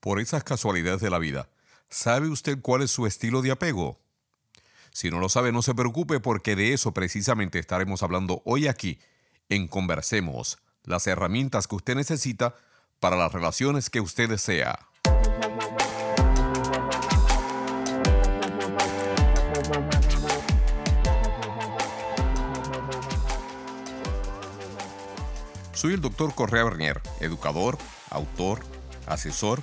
Por esas casualidades de la vida, ¿sabe usted cuál es su estilo de apego? Si no lo sabe, no se preocupe porque de eso precisamente estaremos hablando hoy aquí en Conversemos, las herramientas que usted necesita para las relaciones que usted desea. Soy el doctor Correa Bernier, educador, autor, asesor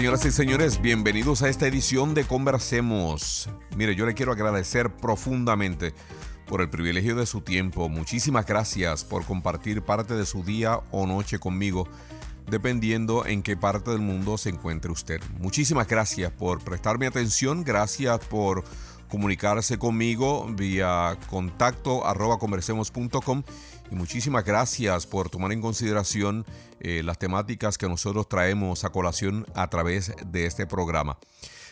Señoras y señores? Bienvenidos a esta edición de Conversemos. Mire, yo le quiero agradecer profundamente por el privilegio de su tiempo. Muchísimas gracias por compartir parte de su día o noche conmigo, dependiendo en qué parte del mundo se encuentre usted. Muchísimas gracias por prestarme atención, gracias por comunicarse conmigo vía contacto arroba conversemos.com y muchísimas gracias por tomar en consideración eh, las temáticas que nosotros traemos a colación a través de este programa.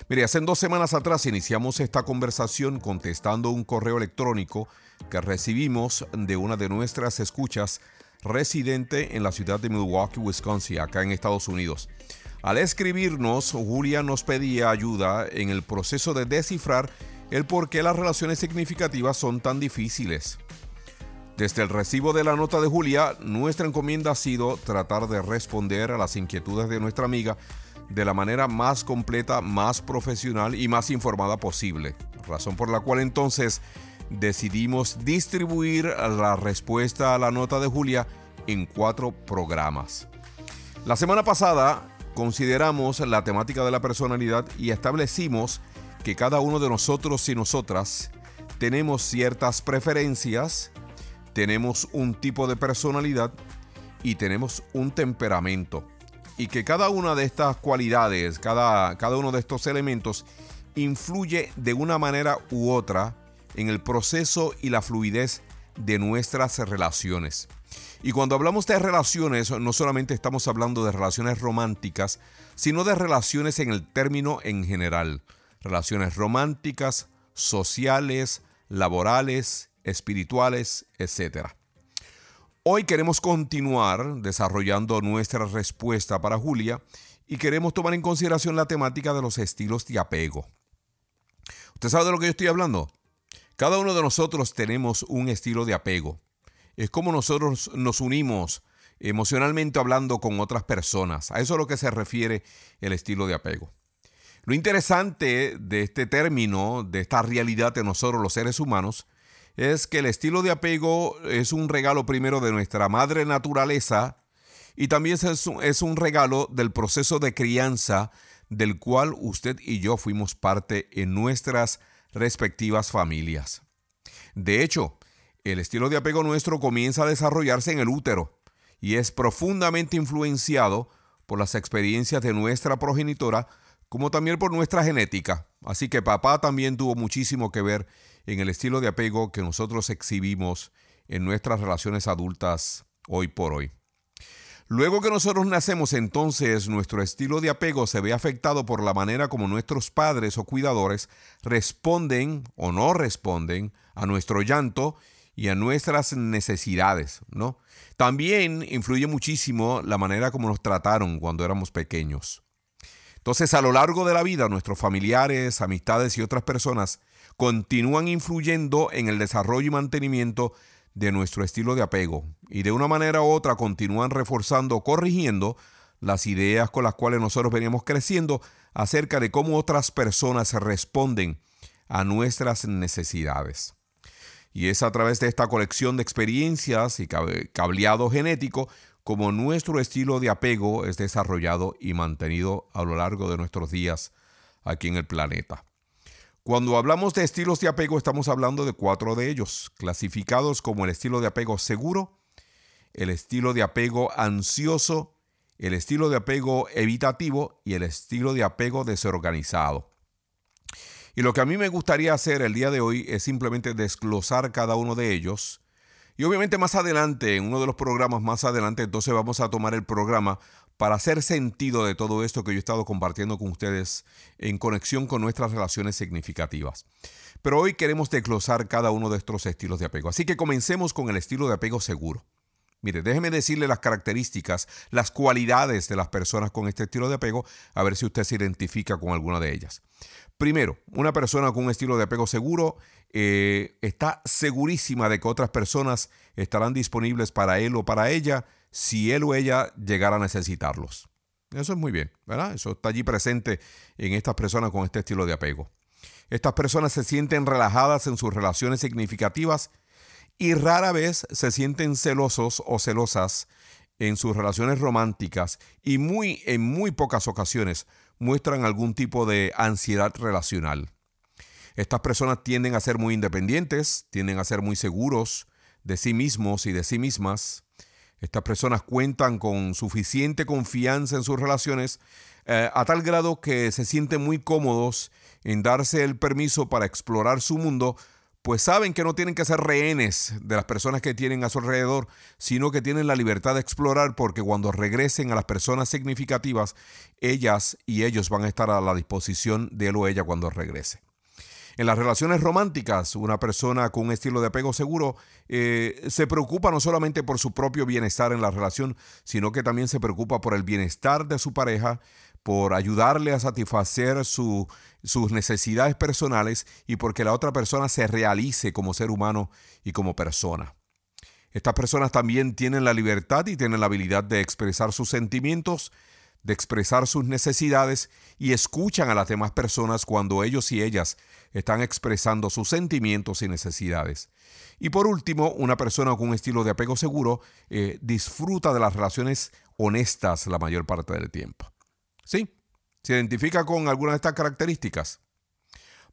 Mire, hace dos semanas atrás iniciamos esta conversación contestando un correo electrónico que recibimos de una de nuestras escuchas residente en la ciudad de Milwaukee, Wisconsin, acá en Estados Unidos. Al escribirnos, Julia nos pedía ayuda en el proceso de descifrar el por qué las relaciones significativas son tan difíciles. Desde el recibo de la nota de Julia, nuestra encomienda ha sido tratar de responder a las inquietudes de nuestra amiga de la manera más completa, más profesional y más informada posible. Razón por la cual entonces decidimos distribuir la respuesta a la nota de Julia en cuatro programas. La semana pasada consideramos la temática de la personalidad y establecimos que cada uno de nosotros y nosotras tenemos ciertas preferencias, tenemos un tipo de personalidad y tenemos un temperamento. Y que cada una de estas cualidades, cada, cada uno de estos elementos, influye de una manera u otra en el proceso y la fluidez de nuestras relaciones. Y cuando hablamos de relaciones, no solamente estamos hablando de relaciones románticas, sino de relaciones en el término en general. Relaciones románticas, sociales, laborales, espirituales, etc. Hoy queremos continuar desarrollando nuestra respuesta para Julia y queremos tomar en consideración la temática de los estilos de apego. ¿Usted sabe de lo que yo estoy hablando? Cada uno de nosotros tenemos un estilo de apego. Es como nosotros nos unimos emocionalmente hablando con otras personas. A eso es a lo que se refiere el estilo de apego. Lo interesante de este término, de esta realidad de nosotros los seres humanos, es que el estilo de apego es un regalo primero de nuestra madre naturaleza y también es un, regalo del proceso de crianza del cual usted y yo fuimos parte en nuestras respectivas familias. De hecho, el estilo de apego nuestro comienza a desarrollarse en el útero y es profundamente influenciado por las experiencias de nuestra progenitora, como también por nuestra genética. Así que papá también tuvo muchísimo que ver en el estilo de apego que nosotros exhibimos en nuestras relaciones adultas hoy por hoy. Luego que nosotros nacemos, entonces nuestro estilo de apego se ve afectado por la manera como nuestros padres o cuidadores responden o no responden a nuestro llanto y a nuestras necesidades, ¿no? También influye muchísimo la manera como nos trataron cuando éramos pequeños. Entonces, a lo largo de la vida, nuestros familiares, amistades y otras personas continúan influyendo en el desarrollo y mantenimiento de nuestro estilo de apego y de una manera u otra continúan reforzando o corrigiendo las ideas con las cuales nosotros veníamos creciendo acerca de cómo otras personas responden a nuestras necesidades. Y es a través de esta colección de experiencias y cableado genético como nuestro estilo de apego es desarrollado y mantenido a lo largo de nuestros días aquí en el planeta. Cuando hablamos de estilos de apego estamos hablando de cuatro de ellos, clasificados como el estilo de apego seguro, el estilo de apego ansioso, el estilo de apego evitativo y el estilo de apego desorganizado. Y lo que a mí me gustaría hacer el día de hoy es simplemente desglosar cada uno de ellos. Y obviamente más adelante, en uno de los programas más adelante, entonces vamos a tomar el programa para hacer sentido de todo esto que yo he estado compartiendo con ustedes en conexión con nuestras relaciones significativas. Pero hoy queremos desglosar cada uno de estos estilos de apego. Así que comencemos con el estilo de apego seguro. Mire, déjeme decirle las características, las cualidades de las personas con este estilo de apego, a ver si usted se identifica con alguna de ellas. Primero, una persona con un estilo de apego seguro eh, está segurísima de que otras personas estarán disponibles para él o para ella si él o ella llegara a necesitarlos. Eso es muy bien, ¿verdad? Eso está allí presente en estas personas con este estilo de apego. Estas personas se sienten relajadas en sus relaciones significativas y rara vez se sienten celosos o celosas en sus relaciones románticas y muy en muy pocas ocasiones muestran algún tipo de ansiedad relacional. Estas personas tienden a ser muy independientes, tienden a ser muy seguros de sí mismos y de sí mismas, estas personas cuentan con suficiente confianza en sus relaciones eh, a tal grado que se sienten muy cómodos en darse el permiso para explorar su mundo, pues saben que no tienen que ser rehenes de las personas que tienen a su alrededor, sino que tienen la libertad de explorar porque cuando regresen a las personas significativas, ellas y ellos van a estar a la disposición de él o ella cuando regrese. En las relaciones románticas, una persona con un estilo de apego seguro eh, se preocupa no solamente por su propio bienestar en la relación, sino que también se preocupa por el bienestar de su pareja, por ayudarle a satisfacer sus necesidades personales y porque la otra persona se realice como ser humano y como persona. Estas personas también tienen la libertad y tienen la habilidad de expresar sus sentimientos de expresar sus necesidades y escuchan a las demás personas cuando ellos y ellas están expresando sus sentimientos y necesidades. Y por último, una persona con un estilo de apego seguro eh, disfruta de las relaciones honestas la mayor parte del tiempo. ¿Sí? ¿Se identifica con alguna de estas características?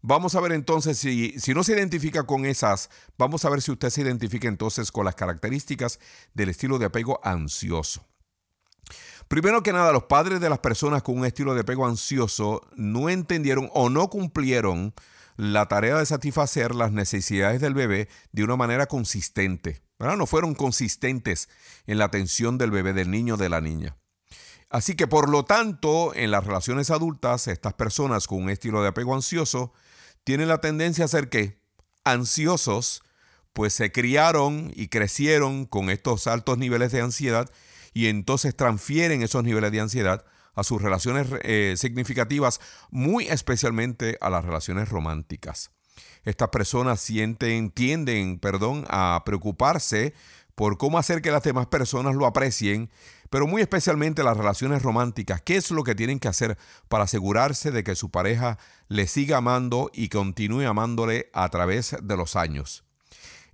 Vamos a ver entonces si, si no se identifica con esas, vamos a ver si usted se identifica entonces con las características del estilo de apego ansioso. Primero que nada, los padres de las personas con un estilo de apego ansioso no entendieron o no cumplieron la tarea de satisfacer las necesidades del bebé de una manera consistente. No fueron consistentes en la atención del bebé, del niño, de la niña. Así que por lo tanto, en las relaciones adultas, estas personas con un estilo de apego ansioso tienen la tendencia a ser que ansiosos, pues se criaron y crecieron con estos altos niveles de ansiedad y entonces transfieren esos niveles de ansiedad a sus relaciones eh, significativas, muy especialmente a las relaciones románticas. Estas personas sienten, tienden, perdón, a preocuparse por cómo hacer que las demás personas lo aprecien, pero muy especialmente las relaciones románticas. ¿Qué es lo que tienen que hacer para asegurarse de que su pareja le siga amando y continúe amándole a través de los años?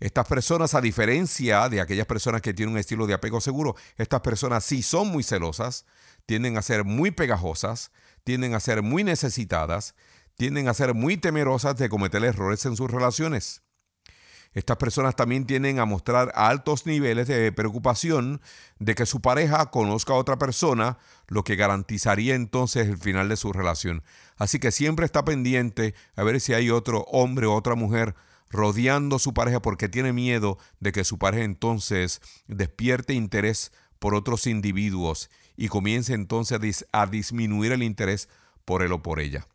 Estas personas, a diferencia de aquellas personas que tienen un estilo de apego seguro, estas personas sí son muy celosas, tienden a ser muy pegajosas, tienden a ser muy necesitadas, tienden a ser muy temerosas de cometer errores en sus relaciones. Estas personas también tienden a mostrar altos niveles de preocupación de que su pareja conozca a otra persona, lo que garantizaría entonces el final de su relación. Así que siempre está pendiente a ver si hay otro hombre o otra mujer rodeando a su pareja porque tiene miedo de que su pareja entonces despierte interés por otros individuos y comience entonces a, disminuir el interés por él o por ella.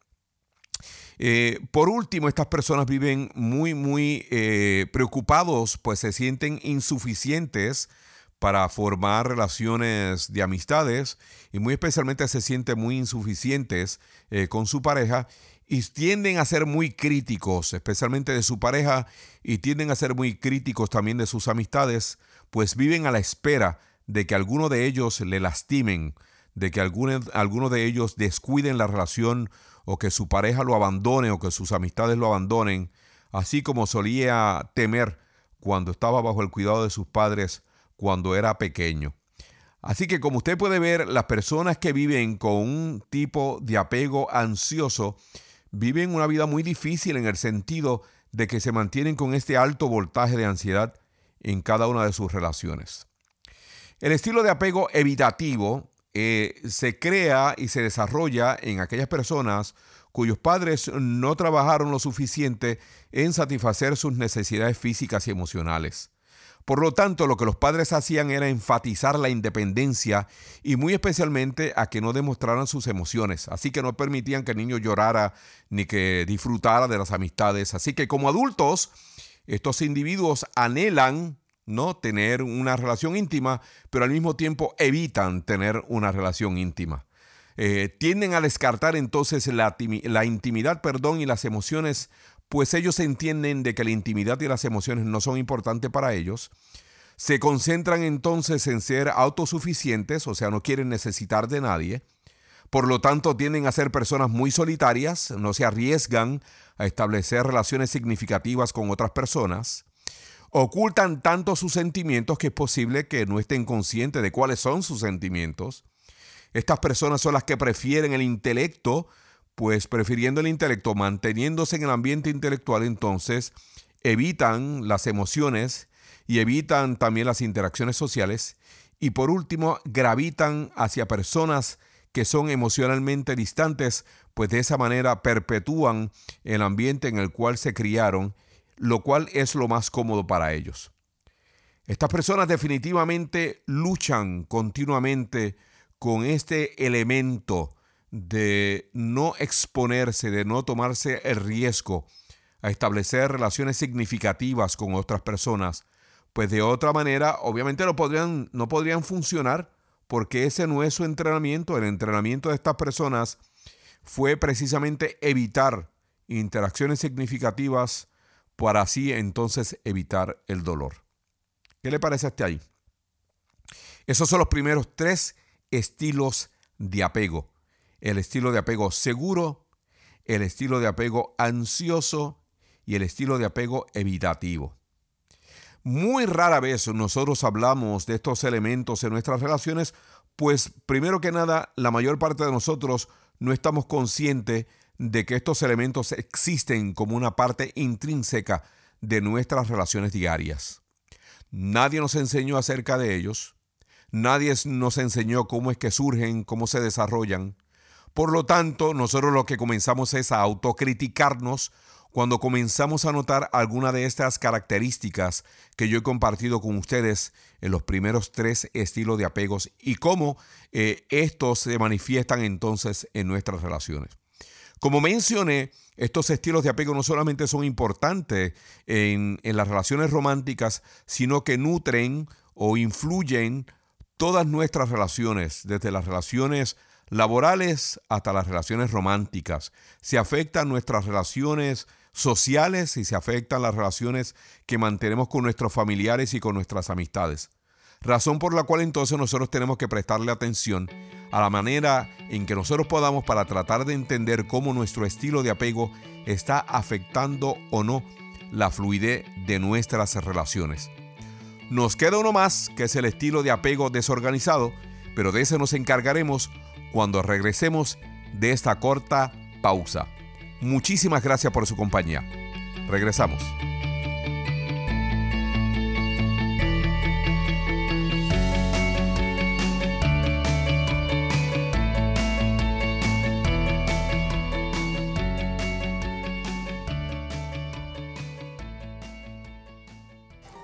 Eh, por último, estas personas viven muy, muy eh, preocupados, pues se sienten insuficientes para formar relaciones de amistades y muy especialmente se sienten muy insuficientes eh, con su pareja y tienden a ser muy críticos, especialmente de su pareja, y tienden a ser muy críticos también de sus amistades, pues viven a la espera de que alguno de ellos le lastimen, de que alguno, alguno de ellos descuiden la relación o que su pareja lo abandone o que sus amistades lo abandonen, así como solía temer cuando estaba bajo el cuidado de sus padres cuando era pequeño. Así que como usted puede ver, las personas que viven con un tipo de apego ansioso viven una vida muy difícil en el sentido de que se mantienen con este alto voltaje de ansiedad en cada una de sus relaciones. El estilo de apego evitativo eh, se crea y se desarrolla en aquellas personas cuyos padres no trabajaron lo suficiente en satisfacer sus necesidades físicas y emocionales. Por lo tanto, lo que los padres hacían era enfatizar la independencia y muy especialmente a que no demostraran sus emociones. Así que no permitían que el niño llorara ni que disfrutara de las amistades. Así que como adultos, estos individuos anhelan no tener una relación íntima, pero al mismo tiempo evitan tener una relación íntima. Eh, tienden a descartar entonces la, la intimidad, perdón, y las emociones pues ellos entienden de que la intimidad y las emociones no son importantes para ellos. Se concentran entonces en ser autosuficientes, o sea, no quieren necesitar de nadie. Por lo tanto, tienden a ser personas muy solitarias, no se arriesgan a establecer relaciones significativas con otras personas. Ocultan tanto sus sentimientos que es posible que no estén conscientes de cuáles son sus sentimientos. Estas personas son las que prefieren el intelecto pues prefiriendo el intelecto, manteniéndose en el ambiente intelectual, entonces evitan las emociones y evitan también las interacciones sociales y por último gravitan hacia personas que son emocionalmente distantes, pues de esa manera perpetúan el ambiente en el cual se criaron, lo cual es lo más cómodo para ellos. Estas personas definitivamente luchan continuamente con este elemento de no exponerse, de no tomarse el riesgo a establecer relaciones significativas con otras personas, pues de otra manera obviamente no podrían, no podrían funcionar porque ese no es su entrenamiento. El entrenamiento de estas personas fue precisamente evitar interacciones significativas para así entonces evitar el dolor. ¿Qué le parece hasta ahí? Esos son los primeros tres estilos de apego el estilo de apego seguro, el estilo de apego ansioso y el estilo de apego evitativo. Muy rara vez nosotros hablamos de estos elementos en nuestras relaciones, pues primero que nada, la mayor parte de nosotros no estamos conscientes de que estos elementos existen como una parte intrínseca de nuestras relaciones diarias. Nadie nos enseñó acerca de ellos, nadie nos enseñó cómo es que surgen, cómo se desarrollan, por lo tanto, nosotros lo que comenzamos es a autocriticarnos cuando comenzamos a notar alguna de estas características que yo he compartido con ustedes en los primeros tres estilos de apegos y cómo eh, estos se manifiestan entonces en nuestras relaciones. Como mencioné, estos estilos de apego no solamente son importantes en, en las relaciones románticas, sino que nutren o influyen todas nuestras relaciones, desde las relaciones laborales hasta las relaciones románticas. Se afectan nuestras relaciones sociales y se afectan las relaciones que mantenemos con nuestros familiares y con nuestras amistades. Razón por la cual entonces nosotros tenemos que prestarle atención a la manera en que nosotros podamos para tratar de entender cómo nuestro estilo de apego está afectando o no la fluidez de nuestras relaciones. Nos queda uno más, que es el estilo de apego desorganizado, pero de ese nos encargaremos cuando regresemos de esta corta pausa. Muchísimas gracias por su compañía. Regresamos.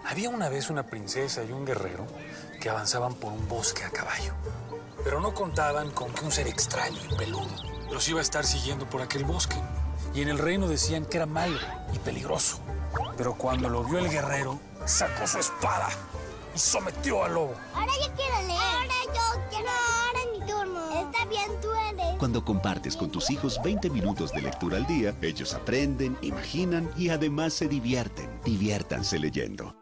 Había una vez una princesa y un guerrero que avanzaban por un bosque a caballo. Pero no contaban con que un ser extraño y peludo los iba a estar siguiendo por aquel bosque. Y en el reino decían que era malo y peligroso. Pero cuando lo vio el guerrero, sacó su espada y sometió al lobo. Ahora yo quiero leer. Ahora yo quiero. ahora es mi turno. Está bien, tú eres. Cuando compartes con tus hijos 20 minutos de lectura al día, ellos aprenden, imaginan y además se divierten. Diviértanse leyendo.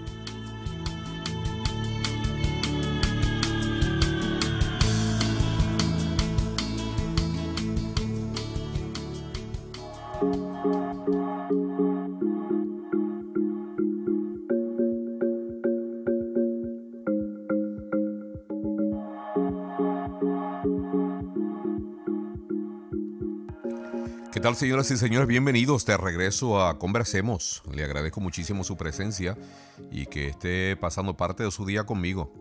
Tal, señoras y señores? Bienvenidos de regreso a Conversemos. Le agradezco muchísimo su presencia y que esté pasando parte de su día conmigo.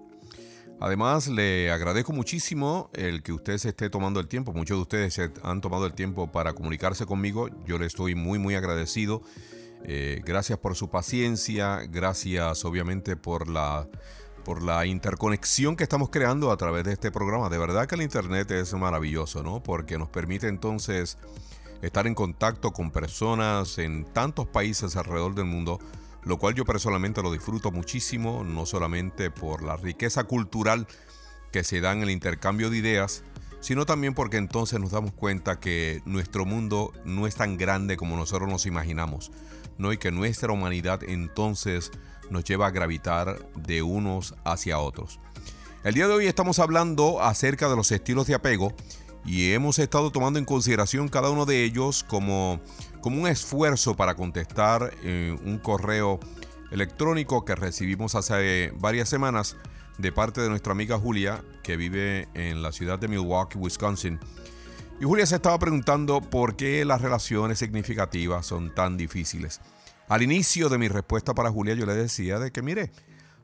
Además, le agradezco muchísimo el que usted se esté tomando el tiempo. Muchos de ustedes se han tomado el tiempo para comunicarse conmigo. Yo le estoy muy, muy agradecido. Eh, gracias por su paciencia. Gracias, obviamente, por la, por la interconexión que estamos creando a través de este programa. De verdad que el Internet es maravilloso, ¿no? Porque nos permite entonces estar en contacto con personas en tantos países alrededor del mundo, lo cual yo personalmente lo disfruto muchísimo, no solamente por la riqueza cultural que se da en el intercambio de ideas, sino también porque entonces nos damos cuenta que nuestro mundo no es tan grande como nosotros nos imaginamos, ¿no? y que nuestra humanidad entonces nos lleva a gravitar de unos hacia otros. El día de hoy estamos hablando acerca de los estilos de apego y hemos estado tomando en consideración cada uno de ellos como, como un esfuerzo para contestar eh, un correo electrónico que recibimos hace varias semanas de parte de nuestra amiga Julia, que vive en la ciudad de Milwaukee, Wisconsin. Y Julia se estaba preguntando por qué las relaciones significativas son tan difíciles. Al inicio de mi respuesta para Julia yo le decía de que, mire,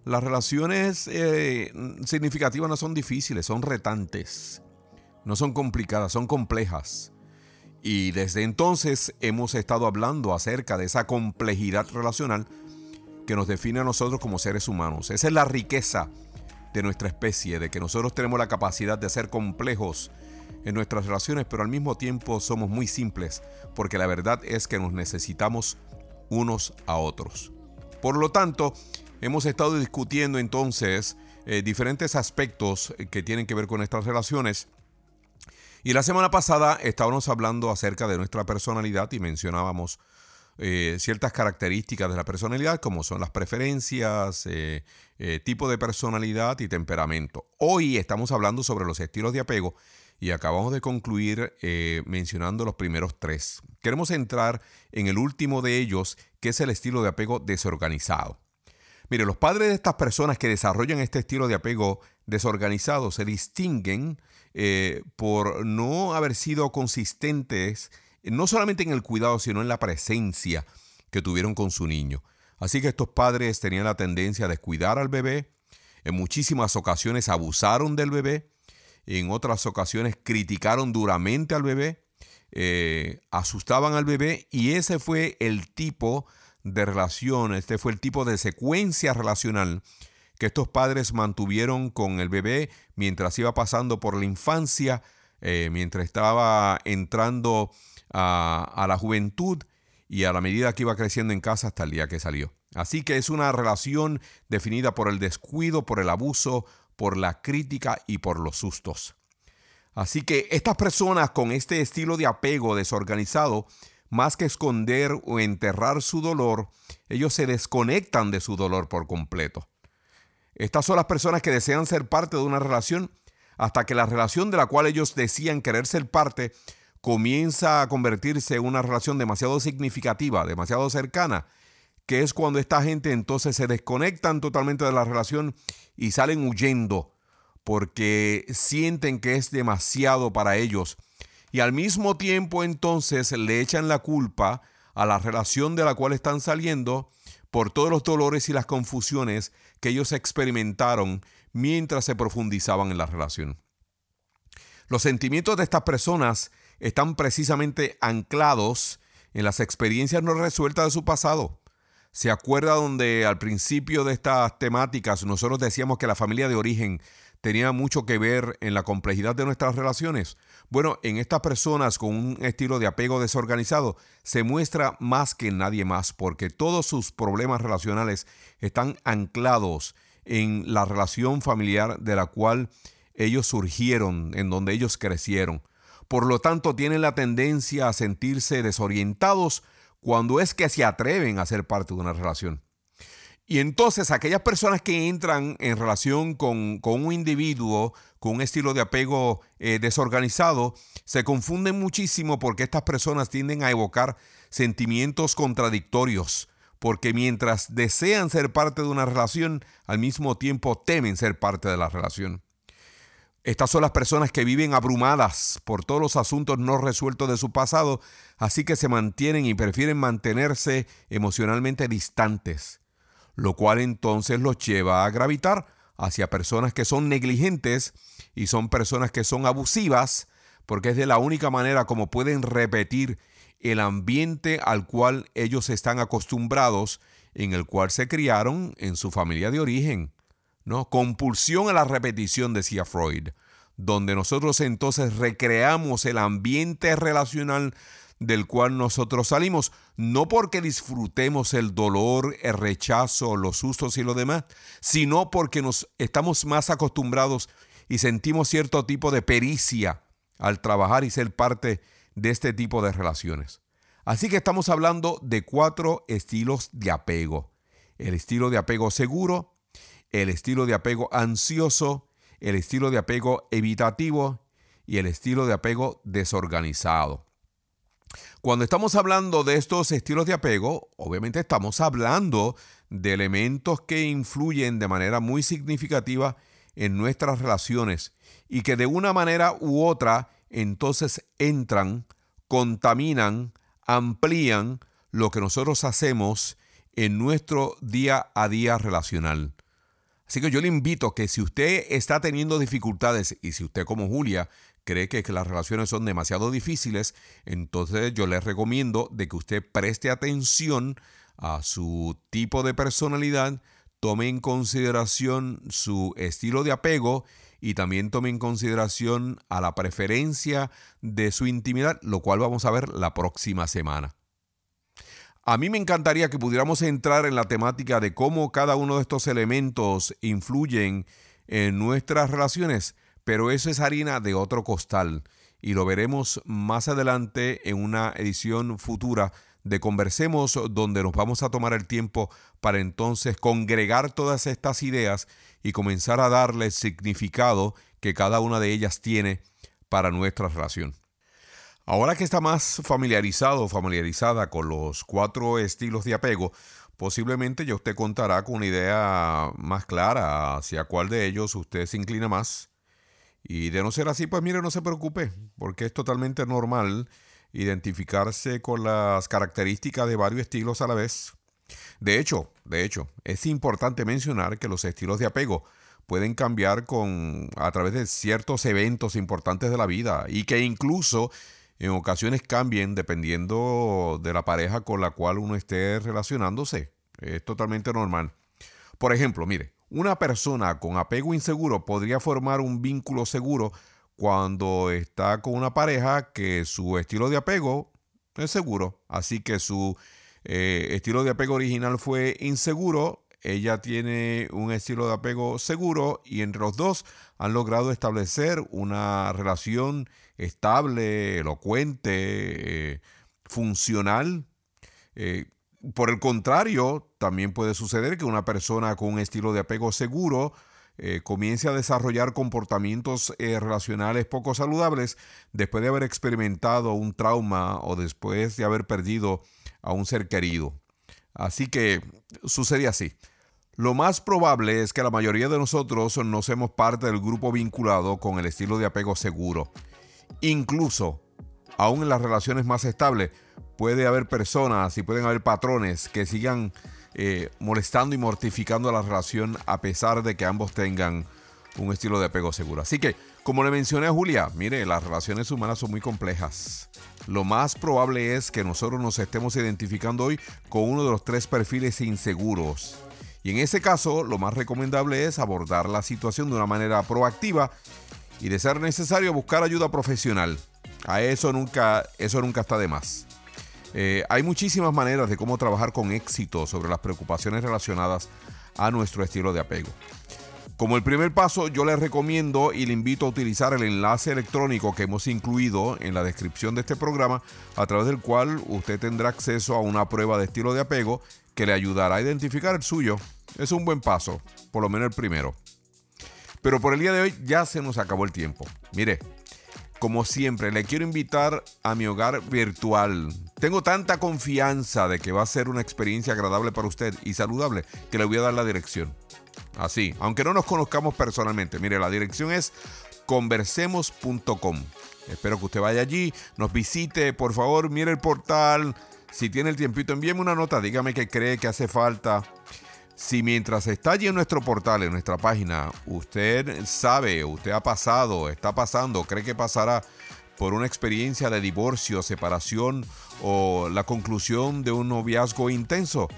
las relaciones eh, significativas no son difíciles, son retantes no son complicadas, son complejas. Y desde entonces hemos estado hablando acerca de esa complejidad relacional que nos define a nosotros como seres humanos. Esa es la riqueza de nuestra especie, de que nosotros tenemos la capacidad de ser complejos en nuestras relaciones, pero al mismo tiempo somos muy simples, porque la verdad es que nos necesitamos unos a otros. Por lo tanto, hemos estado discutiendo entonces eh, diferentes aspectos que tienen que ver con nuestras relaciones y la semana pasada estábamos hablando acerca de nuestra personalidad y mencionábamos eh, ciertas características de la personalidad, como son las preferencias, eh, eh, tipo de personalidad y temperamento. Hoy estamos hablando sobre los estilos de apego y acabamos de concluir mencionando los primeros tres. Queremos entrar en el último de ellos, que es el estilo de apego desorganizado. Mire, los padres de estas personas que desarrollan este estilo de apego desorganizado se distinguen eh, por no haber sido consistentes, no solamente en el cuidado, sino en la presencia que tuvieron con su niño. Así que estos padres tenían la tendencia a descuidar al bebé, en muchísimas ocasiones abusaron del bebé, en otras ocasiones criticaron duramente al bebé, eh, asustaban al bebé y ese fue el tipo de relación, este fue el tipo de secuencia relacional que estos padres mantuvieron con el bebé mientras iba pasando por la infancia, eh, mientras estaba entrando a, a la juventud y a la medida que iba creciendo en casa hasta el día que salió. Así que es una relación definida por el descuido, por el abuso, por la crítica y por los sustos. Así que estas personas con este estilo de apego desorganizado, más que esconder o enterrar su dolor, ellos se desconectan de su dolor por completo. Estas son las personas que desean ser parte de una relación hasta que la relación de la cual ellos decían querer ser parte comienza a convertirse en una relación demasiado significativa, demasiado cercana, que es cuando esta gente entonces se desconectan totalmente de la relación y salen huyendo porque sienten que es demasiado para ellos. Y al mismo tiempo entonces le echan la culpa a la relación de la cual están saliendo por todos los dolores y las confusiones que ellos experimentaron mientras se profundizaban en la relación. Los sentimientos de estas personas están precisamente anclados en las experiencias no resueltas de su pasado. ¿Se acuerda donde al principio de estas temáticas nosotros decíamos que la familia de origen tenía mucho que ver en la complejidad de nuestras relaciones? Bueno, en estas personas con un estilo de apego desorganizado se muestra más que nadie más porque todos sus problemas relacionales están anclados en la relación familiar de la cual ellos surgieron, en donde ellos crecieron. Por lo tanto, tienen la tendencia a sentirse desorientados cuando es que se atreven a ser parte de una relación. Y entonces aquellas personas que entran en relación con, un individuo con un estilo de apego eh, desorganizado, se confunden muchísimo porque estas personas tienden a evocar sentimientos contradictorios, porque mientras desean ser parte de una relación, al mismo tiempo temen ser parte de la relación. Estas son las personas que viven abrumadas por todos los asuntos no resueltos de su pasado, así que se mantienen y prefieren mantenerse emocionalmente distantes, lo cual entonces los lleva a gravitar hacia personas que son negligentes y son personas que son abusivas, porque es de la única manera como pueden repetir el ambiente al cual ellos están acostumbrados, en el cual se criaron en su familia de origen. ¿no? Compulsión a la repetición, decía Freud, donde nosotros entonces recreamos el ambiente relacional del cual nosotros salimos, no porque disfrutemos el dolor, el rechazo, los sustos y lo demás, sino porque nos estamos más acostumbrados y sentimos cierto tipo de pericia al trabajar y ser parte de este tipo de relaciones. Así que estamos hablando de cuatro estilos de apego. El estilo de apego seguro, el estilo de apego ansioso, el estilo de apego evitativo y el estilo de apego desorganizado. Cuando estamos hablando de estos estilos de apego, obviamente estamos hablando de elementos que influyen de manera muy significativa en nuestras relaciones y que de una manera u otra entonces entran, contaminan, amplían lo que nosotros hacemos en nuestro día a día relacional. Así que yo le invito que si usted está teniendo dificultades y si usted como Julia cree que, las relaciones son demasiado difíciles, entonces yo le recomiendo de que usted preste atención a su tipo de personalidad, tome en consideración su estilo de apego y también tome en consideración a la preferencia de su intimidad, lo cual vamos a ver la próxima semana. A mí me encantaría que pudiéramos entrar en la temática de cómo cada uno de estos elementos influyen en nuestras relaciones, pero eso es harina de otro costal y lo veremos más adelante en una edición futura de Conversemos, donde nos vamos a tomar el tiempo para entonces congregar todas estas ideas y comenzar a darle significado que cada una de ellas tiene para nuestra relación. Ahora que está más familiarizado o familiarizada con los cuatro estilos de apego, posiblemente ya usted contará con una idea más clara hacia cuál de ellos usted se inclina más. Y de no ser así, pues mire, no se preocupe, porque es totalmente normal identificarse con las características de varios estilos a la vez. De hecho, de hecho, es importante mencionar que los estilos de apego pueden cambiar con a través de ciertos eventos importantes de la vida y que incluso en ocasiones cambien dependiendo de la pareja con la cual uno esté relacionándose. Es totalmente normal. Por ejemplo, mire, una persona con apego inseguro podría formar un vínculo seguro cuando está con una pareja que su estilo de apego es seguro. Así que su eh, estilo de apego original fue inseguro. Ella tiene un estilo de apego seguro y entre los dos han logrado establecer una relación estable, elocuente, eh, funcional. Eh, por el contrario, también puede suceder que una persona con un estilo de apego seguro eh, comience a desarrollar comportamientos relacionales poco saludables después de haber experimentado un trauma o después de haber perdido a un ser querido. Así que sucede así. Lo más probable es que la mayoría de nosotros no seamos parte del grupo vinculado con el estilo de apego seguro. Incluso, aún en las relaciones más estables, puede haber personas y pueden haber patrones que sigan eh, molestando y mortificando la relación a pesar de que ambos tengan un estilo de apego seguro. Así que, como le mencioné a Julia, mire, las relaciones humanas son muy complejas. Lo más probable es que nosotros nos estemos identificando hoy con uno de los tres perfiles inseguros. Y en ese caso, lo más recomendable es abordar la situación de una manera proactiva y de ser necesario buscar ayuda profesional. A eso nunca, eso nunca está de más. Eh, hay muchísimas maneras de cómo trabajar con éxito sobre las preocupaciones relacionadas a nuestro estilo de apego. Como el primer paso, yo le recomiendo y le invito a utilizar el enlace electrónico que hemos incluido en la descripción de este programa, a través del cual usted tendrá acceso a una prueba de estilo de apego que le ayudará a identificar el suyo. Es un buen paso, por lo menos el primero. Pero por el día de hoy ya se nos acabó el tiempo. Mire, como siempre, le quiero invitar a mi hogar virtual. Tengo tanta confianza de que va a ser una experiencia agradable para usted y saludable que le voy a dar la dirección. Así, aunque no nos conozcamos personalmente. Mire, la dirección es conversemos.com. Espero que usted vaya allí, nos visite, por favor, mire el portal. Si tiene el tiempito, envíeme una nota, dígame qué cree que hace falta. Si mientras está allí en nuestro portal, en nuestra página, usted sabe, usted ha pasado, está pasando, cree que pasará por una experiencia de divorcio, separación o la conclusión de un noviazgo intenso,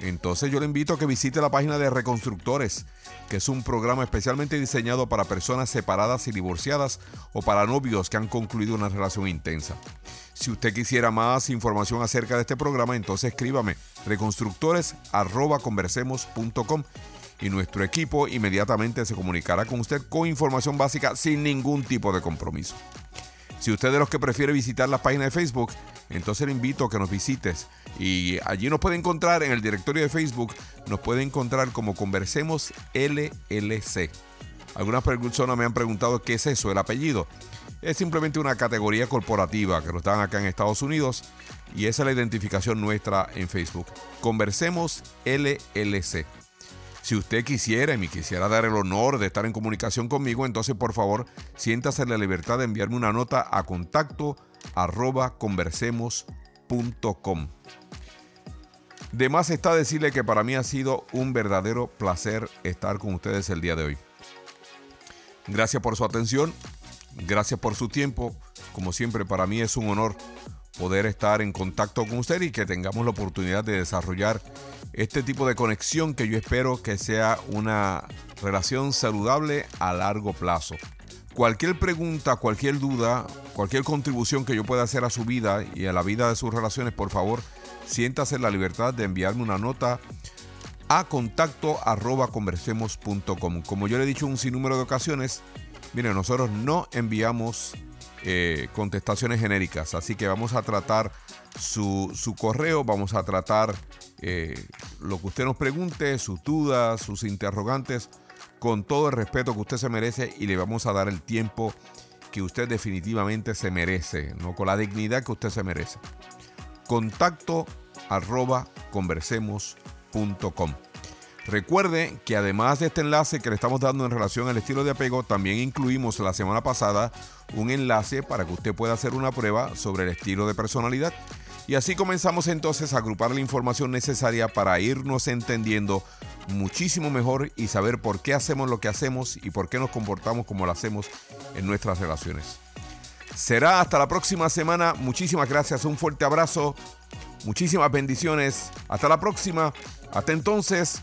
entonces yo le invito a que visite la página de Reconstructores, que es un programa especialmente diseñado para personas separadas y divorciadas o para novios que han concluido una relación intensa. Si usted quisiera más información acerca de este programa, entonces escríbame reconstructores@conversemos.com y nuestro equipo inmediatamente se comunicará con usted con información básica sin ningún tipo de compromiso. Si usted es de los que prefiere visitar la página de Facebook, entonces le invito a que nos visites y allí nos puede encontrar en el directorio de Facebook, nos puede encontrar como Conversemos LLC. Algunas personas me han preguntado qué es eso, el apellido. Es simplemente una categoría corporativa que nos dan acá en Estados Unidos y esa es la identificación nuestra en Facebook. Conversemos LLC. Si usted quisiera y me quisiera dar el honor de estar en comunicación conmigo, entonces por favor siéntase la libertad de enviarme una nota a contacto conversemos.com. De más está decirle que para mí ha sido un verdadero placer estar con ustedes el día de hoy. Gracias por su atención, gracias por su tiempo. Como siempre, para mí es un honor poder estar en contacto con usted y que tengamos la oportunidad de desarrollar este tipo de conexión que yo espero que sea una relación saludable a largo plazo. Cualquier pregunta, cualquier duda, cualquier contribución que yo pueda hacer a su vida y a la vida de sus relaciones, por favor, siéntase la libertad de enviarme una nota a contacto arroba conversemos.com. Como yo le he dicho un sinnúmero de ocasiones, miren, nosotros no enviamos eh, contestaciones genéricas, así que vamos a tratar su, correo, vamos a tratar eh, lo que usted nos pregunte, sus dudas, sus interrogantes, con todo el respeto que usted se merece y le vamos a dar el tiempo que usted definitivamente se merece, ¿no? con la dignidad que usted se merece contacto arroba conversemos.com. Recuerde que además de este enlace que le estamos dando en relación al estilo de apego, también incluimos la semana pasada un enlace para que usted pueda hacer una prueba sobre el estilo de personalidad. Y así comenzamos entonces a agrupar la información necesaria para irnos entendiendo muchísimo mejor y saber por qué hacemos lo que hacemos y por qué nos comportamos como lo hacemos en nuestras relaciones. Será hasta la próxima semana. Muchísimas gracias, un fuerte abrazo, muchísimas bendiciones. Hasta la próxima. Hasta entonces,